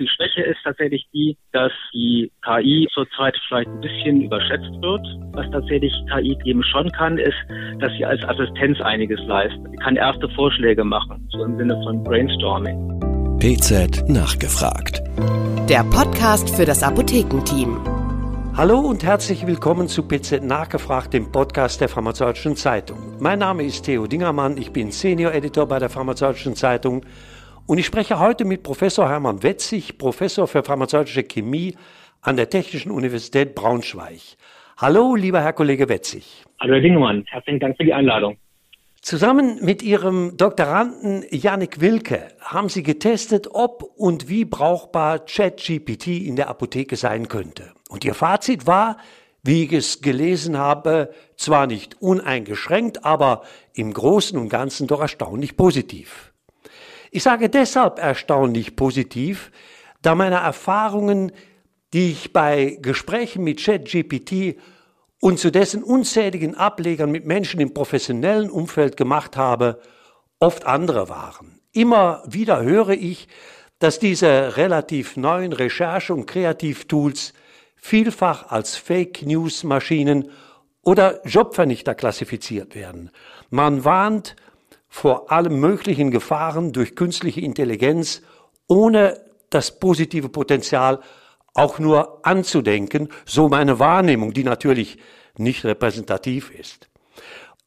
Die Schwäche ist tatsächlich die, dass die KI zurzeit vielleicht ein bisschen überschätzt wird. Was tatsächlich KI eben schon kann, ist, dass sie als Assistenz einiges leistet. Sie kann erste Vorschläge machen, so im Sinne von Brainstorming. PZ nachgefragt. Der Podcast für das Apothekenteam. Hallo und herzlich willkommen zu PZ Nachgefragt, dem Podcast der Pharmazeutischen Zeitung. Mein Name ist Theo Dingermann, ich bin Senior Editor bei der Pharmazeutischen Zeitung und ich spreche heute mit Professor Hermann Wetzig, Professor für pharmazeutische Chemie an der Technischen Universität Braunschweig. Hallo, lieber Herr Kollege Wetzig. Hallo, Herr Dingemann. Herzlichen Dank für die Einladung. Zusammen mit Ihrem Doktoranden Yannick Wilke haben Sie getestet, ob und wie brauchbar ChatGPT in der Apotheke sein könnte. Und Ihr Fazit war, wie ich es gelesen habe, zwar nicht uneingeschränkt, aber im Großen und Ganzen doch erstaunlich positiv. Ich sage deshalb erstaunlich positiv, da meine Erfahrungen, die ich bei Gesprächen mit ChatGPT und zu dessen unzähligen Ablegern mit Menschen im professionellen Umfeld gemacht habe, oft andere waren. Immer wieder höre ich, dass diese relativ neuen Recherche- und Kreativtools vielfach als Fake News Maschinen oder Jobvernichter klassifiziert werden. Man warnt vor allen möglichen Gefahren durch künstliche Intelligenz, ohne das positive Potenzial auch nur anzudenken, so meine Wahrnehmung, die natürlich nicht repräsentativ ist.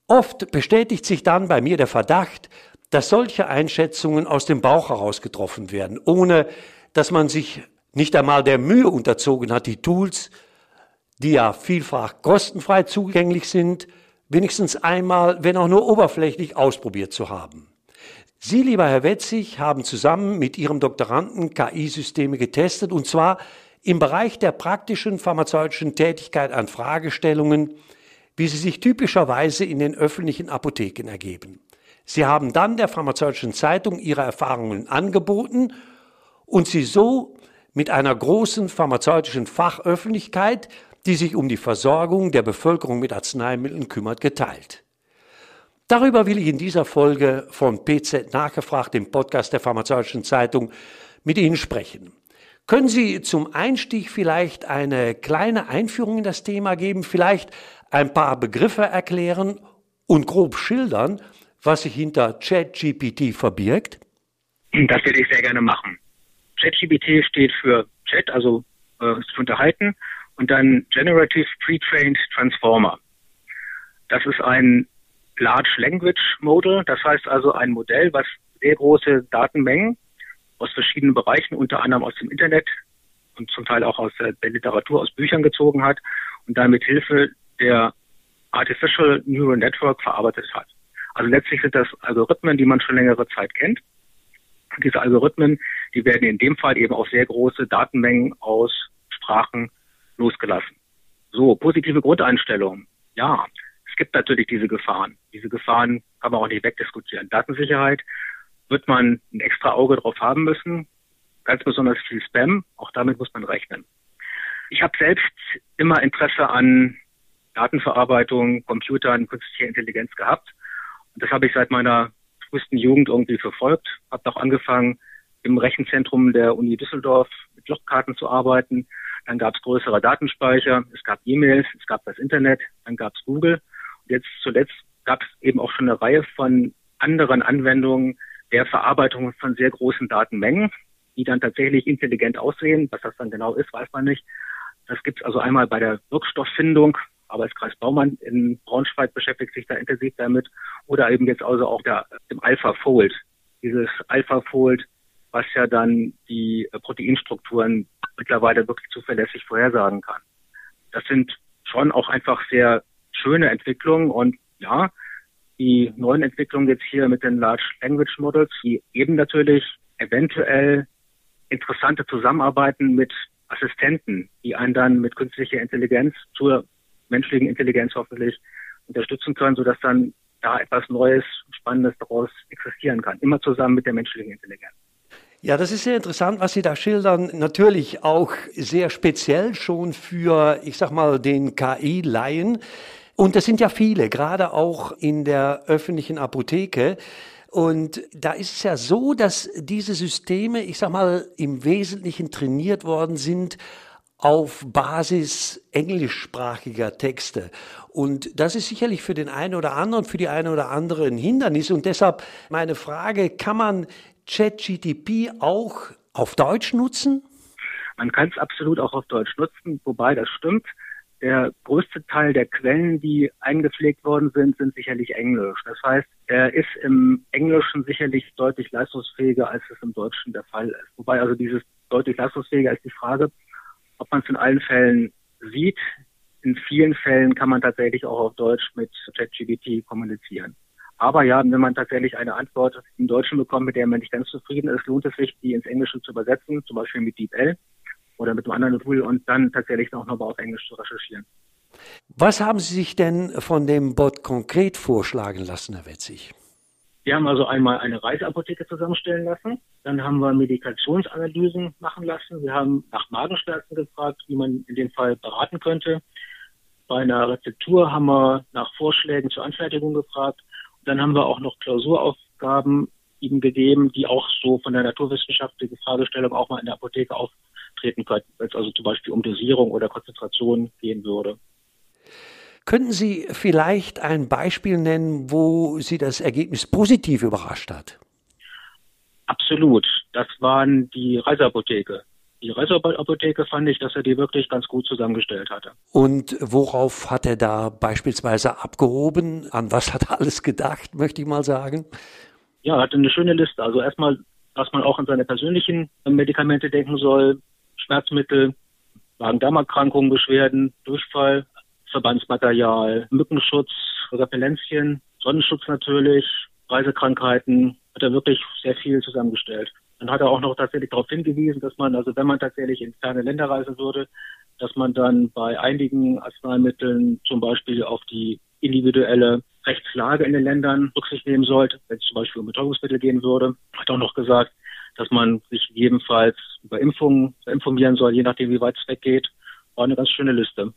Oft bestätigt sich dann bei mir der Verdacht, dass solche Einschätzungen aus dem Bauch heraus getroffen werden, ohne dass man sich nicht einmal der Mühe unterzogen hat, die Tools, die ja vielfach kostenfrei zugänglich sind, wenigstens einmal, wenn auch nur oberflächlich, ausprobiert zu haben. Sie, lieber Herr Wetzig, haben zusammen mit Ihrem Doktoranden KI-Systeme getestet, und zwar im Bereich der praktischen pharmazeutischen Tätigkeit an Fragestellungen, wie sie sich typischerweise in den öffentlichen Apotheken ergeben. Sie haben dann der pharmazeutischen Zeitung ihre Erfahrungen angeboten und sie so mit einer großen pharmazeutischen Fachöffentlichkeit die sich um die Versorgung der Bevölkerung mit Arzneimitteln kümmert, geteilt. Darüber will ich in dieser Folge von PZ nachgefragt, dem Podcast der Pharmazeutischen Zeitung, mit Ihnen sprechen. Können Sie zum Einstieg vielleicht eine kleine Einführung in das Thema geben, vielleicht ein paar Begriffe erklären und grob schildern, was sich hinter ChatGPT verbirgt? Das werde ich sehr gerne machen. ChatGPT steht für Chat, also äh, zu unterhalten und dann Generative Pre-Trained Transformer. Das ist ein Large Language Model, das heißt also ein Modell, was sehr große Datenmengen aus verschiedenen Bereichen, unter anderem aus dem Internet und zum Teil auch aus der, Literatur, aus Büchern gezogen hat und dann mit Hilfe der Artificial Neural Network verarbeitet hat. Also letztlich sind das Algorithmen, die man schon längere Zeit kennt. diese Algorithmen, die werden in dem Fall eben auf sehr große Datenmengen aus Sprachen losgelassen. So, positive Grundeinstellung. Ja, es gibt natürlich diese Gefahren. Diese Gefahren kann man auch nicht wegdiskutieren. Datensicherheit wird man ein extra Auge drauf haben müssen. Ganz besonders viel Spam. Auch damit muss man rechnen. Ich habe selbst immer Interesse an Datenverarbeitung, Computern, künstlicher Intelligenz gehabt. Und das habe ich seit meiner frühesten Jugend irgendwie verfolgt. Habe auch angefangen, im Rechenzentrum der Uni Düsseldorf mit Logkarten zu arbeiten. Dann gab es größere Datenspeicher, es gab E-Mails, es gab das Internet, dann gab es Google. Und jetzt zuletzt gab es eben auch schon eine Reihe von anderen Anwendungen der Verarbeitung von sehr großen Datenmengen, die dann tatsächlich intelligent aussehen. Was das dann genau ist, weiß man nicht. Das gibt es also einmal bei der Wirkstofffindung. Arbeitskreis Baumann in Braunschweig beschäftigt sich da intensiv damit. Oder eben jetzt also auch der, dem AlphaFold. Dieses AlphaFold, was ja dann die Proteinstrukturen mittlerweile wirklich zuverlässig vorhersagen kann. Das sind schon auch einfach sehr schöne Entwicklungen und ja, die neuen Entwicklungen jetzt hier mit den Large Language Models, die eben natürlich eventuell interessante Zusammenarbeiten mit Assistenten, die einen dann mit künstlicher Intelligenz zur menschlichen Intelligenz hoffentlich unterstützen können, sodass dann da etwas Neues, Spannendes daraus existieren kann. Immer zusammen mit der menschlichen Intelligenz. Ja, das ist sehr interessant, was Sie da schildern. Natürlich auch sehr speziell schon für, ich sag mal, den KI-Laien. Und das sind ja viele, gerade auch in der öffentlichen Apotheke. Und da ist es ja so, dass diese Systeme, ich sag mal, im Wesentlichen trainiert worden sind auf Basis englischsprachiger Texte. Und das ist sicherlich für den einen oder anderen, für die eine oder andere ein Hindernis. Und deshalb meine Frage, kann man ChatGTP auch auf Deutsch nutzen? Man kann es absolut auch auf Deutsch nutzen, wobei das stimmt. Der größte Teil der Quellen, die eingepflegt worden sind, sind sicherlich Englisch. Das heißt, er ist im Englischen sicherlich deutlich leistungsfähiger, als es im Deutschen der Fall ist. Wobei also dieses deutlich leistungsfähiger ist die Frage, ob man es in allen Fällen sieht. In vielen Fällen kann man tatsächlich auch auf Deutsch mit ChatGPT kommunizieren. Aber ja, wenn man tatsächlich eine Antwort im Deutschen bekommt, mit der man nicht ganz zufrieden ist, lohnt es sich, die ins Englische zu übersetzen, zum Beispiel mit DeepL oder mit einem anderen Tool und dann tatsächlich auch nochmal auf Englisch zu recherchieren. Was haben Sie sich denn von dem Bot konkret vorschlagen lassen, Herr Wetzig? Wir haben also einmal eine Reiseapotheke zusammenstellen lassen. Dann haben wir Medikationsanalysen machen lassen. Wir haben nach Magenschmerzen gefragt, wie man in dem Fall beraten könnte. Bei einer Rezeptur haben wir nach Vorschlägen zur Anfertigung gefragt. Und dann haben wir auch noch Klausuraufgaben ihm gegeben, die auch so von der naturwissenschaftlichen Fragestellung auch mal in der Apotheke auftreten könnten, wenn es also zum Beispiel um Dosierung oder Konzentration gehen würde. Könnten Sie vielleicht ein Beispiel nennen, wo Sie das Ergebnis positiv überrascht hat? Absolut. Das waren die Reiseapotheke. Die Reiseapotheke fand ich, dass er die wirklich ganz gut zusammengestellt hatte. Und worauf hat er da beispielsweise abgehoben? An was hat er alles gedacht, möchte ich mal sagen? Ja, er hatte eine schöne Liste. Also erstmal, dass man auch an seine persönlichen Medikamente denken soll. Schmerzmittel, Magen-Darm-Erkrankungen, Beschwerden, Durchfall, Verbandsmaterial, Mückenschutz, Repellenzien, Sonnenschutz natürlich, Reisekrankheiten, hat er wirklich sehr viel zusammengestellt. Dann hat er auch noch tatsächlich darauf hingewiesen, dass man, also wenn man tatsächlich in ferne Länder reisen würde, dass man dann bei einigen Arzneimitteln zum Beispiel auf die individuelle Rechtslage in den Ländern Rücksicht nehmen sollte, wenn es zum Beispiel um Betäubungsmittel gehen würde. Hat auch noch gesagt, dass man sich jedenfalls über Impfungen informieren soll, je nachdem, wie weit es weggeht. War eine ganz schöne Liste.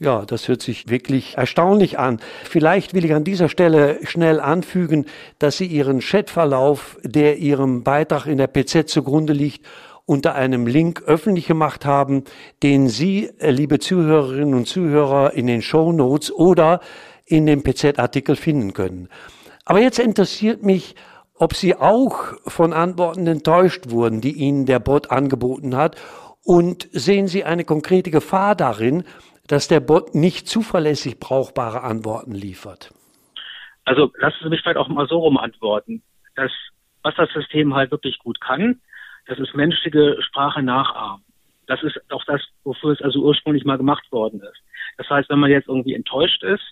Ja, das hört sich wirklich erstaunlich an. Vielleicht will ich an dieser Stelle schnell anfügen, dass Sie Ihren Chatverlauf, der Ihrem Beitrag in der PZ zugrunde liegt, unter einem Link öffentlich gemacht haben, den Sie, äh, liebe Zuhörerinnen und Zuhörer, in den Show Notes oder in dem PZ-Artikel finden können. Aber jetzt interessiert mich, ob Sie auch von Antworten enttäuscht wurden, die Ihnen der Bot angeboten hat und sehen Sie eine konkrete Gefahr darin, dass der Bot nicht zuverlässig brauchbare Antworten liefert? Also lassen Sie mich vielleicht auch mal so rum antworten. Das, was das System halt wirklich gut kann, das ist menschliche Sprache nachahmen. Das ist auch das, wofür es also ursprünglich mal gemacht worden ist. Das heißt, wenn man jetzt irgendwie enttäuscht ist,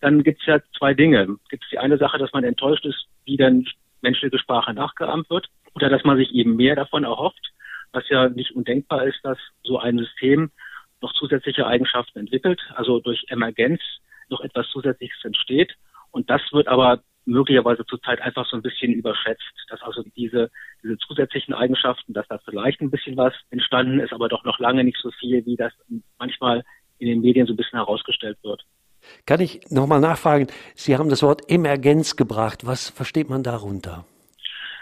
dann gibt es ja zwei Dinge. Gibt es die eine Sache, dass man enttäuscht ist, wie dann menschliche Sprache nachgeahmt wird, oder dass man sich eben mehr davon erhofft, was ja nicht undenkbar ist, dass so ein System noch zusätzliche Eigenschaften entwickelt, also durch Emergenz noch etwas Zusätzliches entsteht. Und das wird aber möglicherweise zurzeit einfach so ein bisschen überschätzt, dass also diese, diese zusätzlichen Eigenschaften, dass da vielleicht ein bisschen was entstanden ist, aber doch noch lange nicht so viel, wie das manchmal in den Medien so ein bisschen herausgestellt wird. Kann ich nochmal nachfragen? Sie haben das Wort Emergenz gebracht. Was versteht man darunter?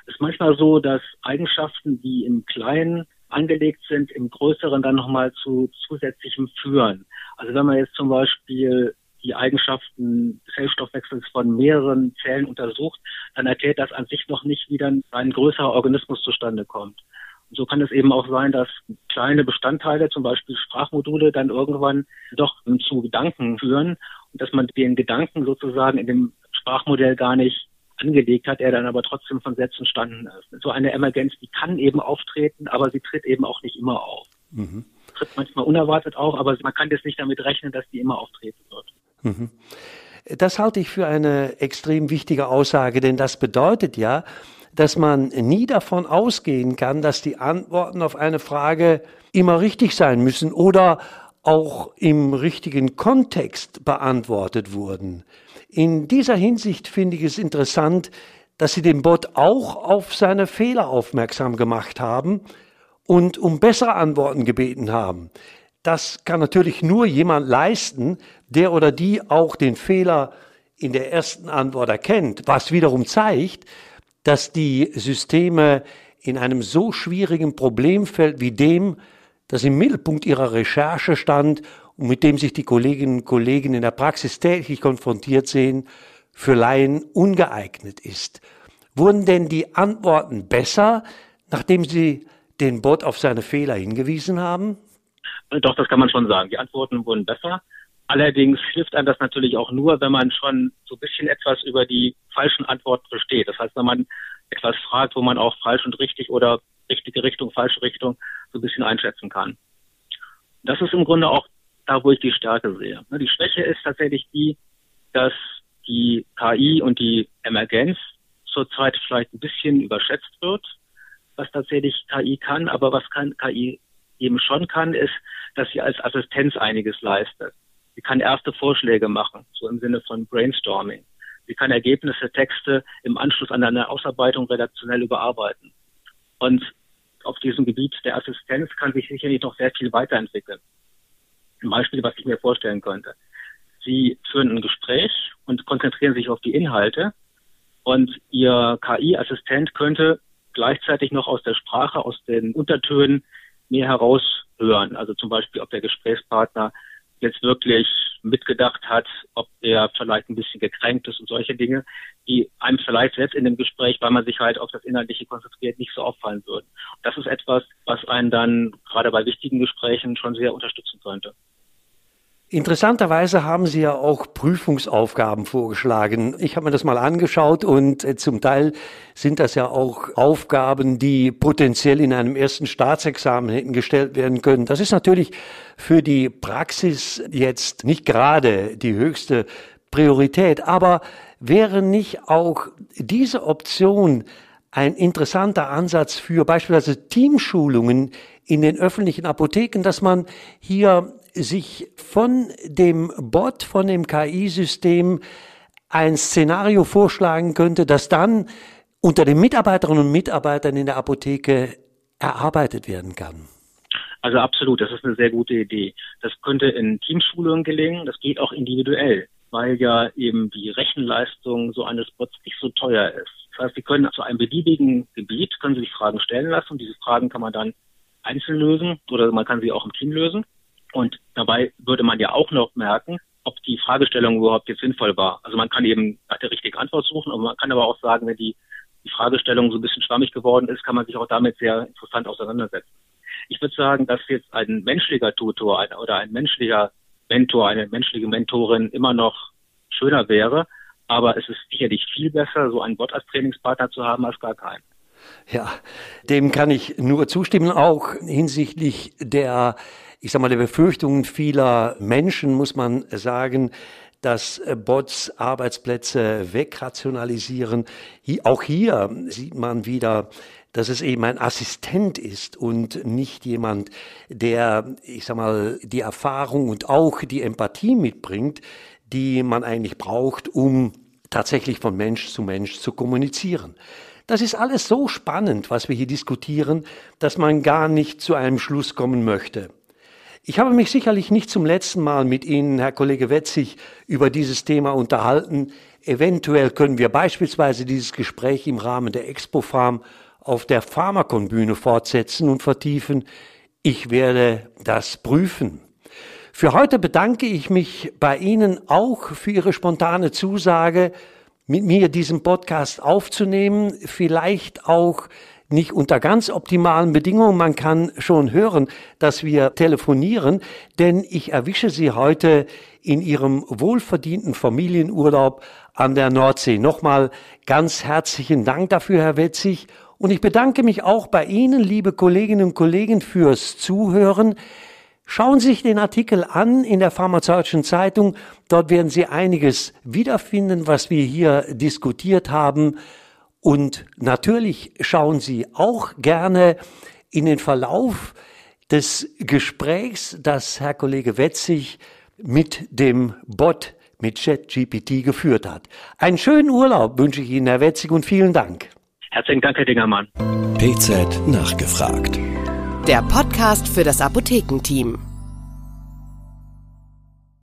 Es ist manchmal so, dass Eigenschaften, die im Kleinen angelegt sind, im Größeren dann nochmal zu zusätzlichem Führen. Also wenn man jetzt zum Beispiel die Eigenschaften des Zellstoffwechsels von mehreren Zellen untersucht, dann erklärt das an sich noch nicht, wie dann ein größerer Organismus zustande kommt. Und so kann es eben auch sein, dass kleine Bestandteile, zum Beispiel Sprachmodule, dann irgendwann doch zu Gedanken führen und dass man den Gedanken sozusagen in dem Sprachmodell gar nicht angelegt hat, er dann aber trotzdem von selbst entstanden ist. So eine Emergenz, die kann eben auftreten, aber sie tritt eben auch nicht immer auf. Mhm. Tritt manchmal unerwartet auf, aber man kann jetzt nicht damit rechnen, dass die immer auftreten wird. Mhm. Das halte ich für eine extrem wichtige Aussage, denn das bedeutet ja, dass man nie davon ausgehen kann, dass die Antworten auf eine Frage immer richtig sein müssen oder auch im richtigen Kontext beantwortet wurden. In dieser Hinsicht finde ich es interessant, dass Sie den Bot auch auf seine Fehler aufmerksam gemacht haben und um bessere Antworten gebeten haben. Das kann natürlich nur jemand leisten, der oder die auch den Fehler in der ersten Antwort erkennt, was wiederum zeigt, dass die Systeme in einem so schwierigen Problemfeld wie dem, das im Mittelpunkt ihrer Recherche stand und mit dem sich die Kolleginnen und Kollegen in der Praxis täglich konfrontiert sehen, für Laien ungeeignet ist. Wurden denn die Antworten besser, nachdem Sie den Bot auf seine Fehler hingewiesen haben? Doch, das kann man schon sagen. Die Antworten wurden besser. Allerdings hilft einem das natürlich auch nur, wenn man schon so ein bisschen etwas über die falschen Antworten versteht. Das heißt, wenn man etwas fragt, wo man auch falsch und richtig oder richtige Richtung, falsche Richtung so ein bisschen einschätzen kann. Das ist im Grunde auch da, wo ich die Stärke sehe. Ne, die Schwäche ist tatsächlich die, dass die KI und die Emergenz zurzeit vielleicht ein bisschen überschätzt wird, was tatsächlich KI kann. Aber was kann KI eben schon kann, ist, dass sie als Assistenz einiges leistet. Sie kann erste Vorschläge machen, so im Sinne von Brainstorming. Sie kann Ergebnisse, Texte im Anschluss an eine Ausarbeitung redaktionell überarbeiten. Und auf diesem Gebiet der Assistenz kann sich sicherlich noch sehr viel weiterentwickeln. Ein Beispiel, was ich mir vorstellen könnte. Sie führen ein Gespräch und konzentrieren sich auf die Inhalte und Ihr KI-Assistent könnte gleichzeitig noch aus der Sprache, aus den Untertönen mehr heraushören. Also zum Beispiel, ob der Gesprächspartner jetzt wirklich mitgedacht hat, ob er vielleicht ein bisschen gekränkt ist und solche Dinge, die einem vielleicht selbst in dem Gespräch, weil man sich halt auf das Inhaltliche konzentriert, nicht so auffallen würden. Das ist etwas, was einen dann gerade bei wichtigen Gesprächen schon sehr unterstützen könnte. Interessanterweise haben Sie ja auch Prüfungsaufgaben vorgeschlagen. Ich habe mir das mal angeschaut und äh, zum Teil sind das ja auch Aufgaben, die potenziell in einem ersten Staatsexamen hätten gestellt werden können. Das ist natürlich für die Praxis jetzt nicht gerade die höchste Priorität, aber wäre nicht auch diese Option ein interessanter Ansatz für beispielsweise Teamschulungen in den öffentlichen Apotheken, dass man hier sich von dem Bot, von dem KI-System ein Szenario vorschlagen könnte, das dann unter den Mitarbeiterinnen und Mitarbeitern in der Apotheke erarbeitet werden kann. Also absolut, das ist eine sehr gute Idee. Das könnte in Teamschulungen gelingen, das geht auch individuell, weil ja eben die Rechenleistung so eines Bots nicht so teuer ist. Das heißt, Sie können zu einem beliebigen Gebiet, können Sie sich Fragen stellen lassen und diese Fragen kann man dann einzeln lösen oder man kann sie auch im Team lösen. Und dabei würde man ja auch noch merken, ob die Fragestellung überhaupt jetzt sinnvoll war. Also man kann eben nach der richtigen Antwort suchen, und man kann aber auch sagen, wenn die, die Fragestellung so ein bisschen schwammig geworden ist, kann man sich auch damit sehr interessant auseinandersetzen. Ich würde sagen, dass jetzt ein menschlicher Tutor ein, oder ein menschlicher Mentor, eine menschliche Mentorin immer noch schöner wäre, aber es ist sicherlich viel besser, so einen Bot als Trainingspartner zu haben, als gar keinen. Ja, dem kann ich nur zustimmen, auch hinsichtlich der ich sag mal, der Befürchtungen vieler Menschen muss man sagen, dass Bots Arbeitsplätze wegrationalisieren. Auch hier sieht man wieder, dass es eben ein Assistent ist und nicht jemand, der, ich sag mal, die Erfahrung und auch die Empathie mitbringt, die man eigentlich braucht, um tatsächlich von Mensch zu Mensch zu kommunizieren. Das ist alles so spannend, was wir hier diskutieren, dass man gar nicht zu einem Schluss kommen möchte. Ich habe mich sicherlich nicht zum letzten Mal mit Ihnen, Herr Kollege Wetzig, über dieses Thema unterhalten. Eventuell können wir beispielsweise dieses Gespräch im Rahmen der Expo Farm auf der Pharmakon-Bühne fortsetzen und vertiefen. Ich werde das prüfen. Für heute bedanke ich mich bei Ihnen auch für Ihre spontane Zusage, mit mir diesen Podcast aufzunehmen, vielleicht auch nicht unter ganz optimalen Bedingungen. Man kann schon hören, dass wir telefonieren, denn ich erwische Sie heute in Ihrem wohlverdienten Familienurlaub an der Nordsee. Nochmal ganz herzlichen Dank dafür, Herr Wetzig. Und ich bedanke mich auch bei Ihnen, liebe Kolleginnen und Kollegen, fürs Zuhören. Schauen Sie sich den Artikel an in der Pharmazeutischen Zeitung. Dort werden Sie einiges wiederfinden, was wir hier diskutiert haben. Und natürlich schauen Sie auch gerne in den Verlauf des Gesprächs, das Herr Kollege Wetzig mit dem Bot, mit ChatGPT geführt hat. Einen schönen Urlaub wünsche ich Ihnen, Herr Wetzig, und vielen Dank. Herzlichen Dank, Herr Dingermann. PZ nachgefragt. Der Podcast für das Apothekenteam.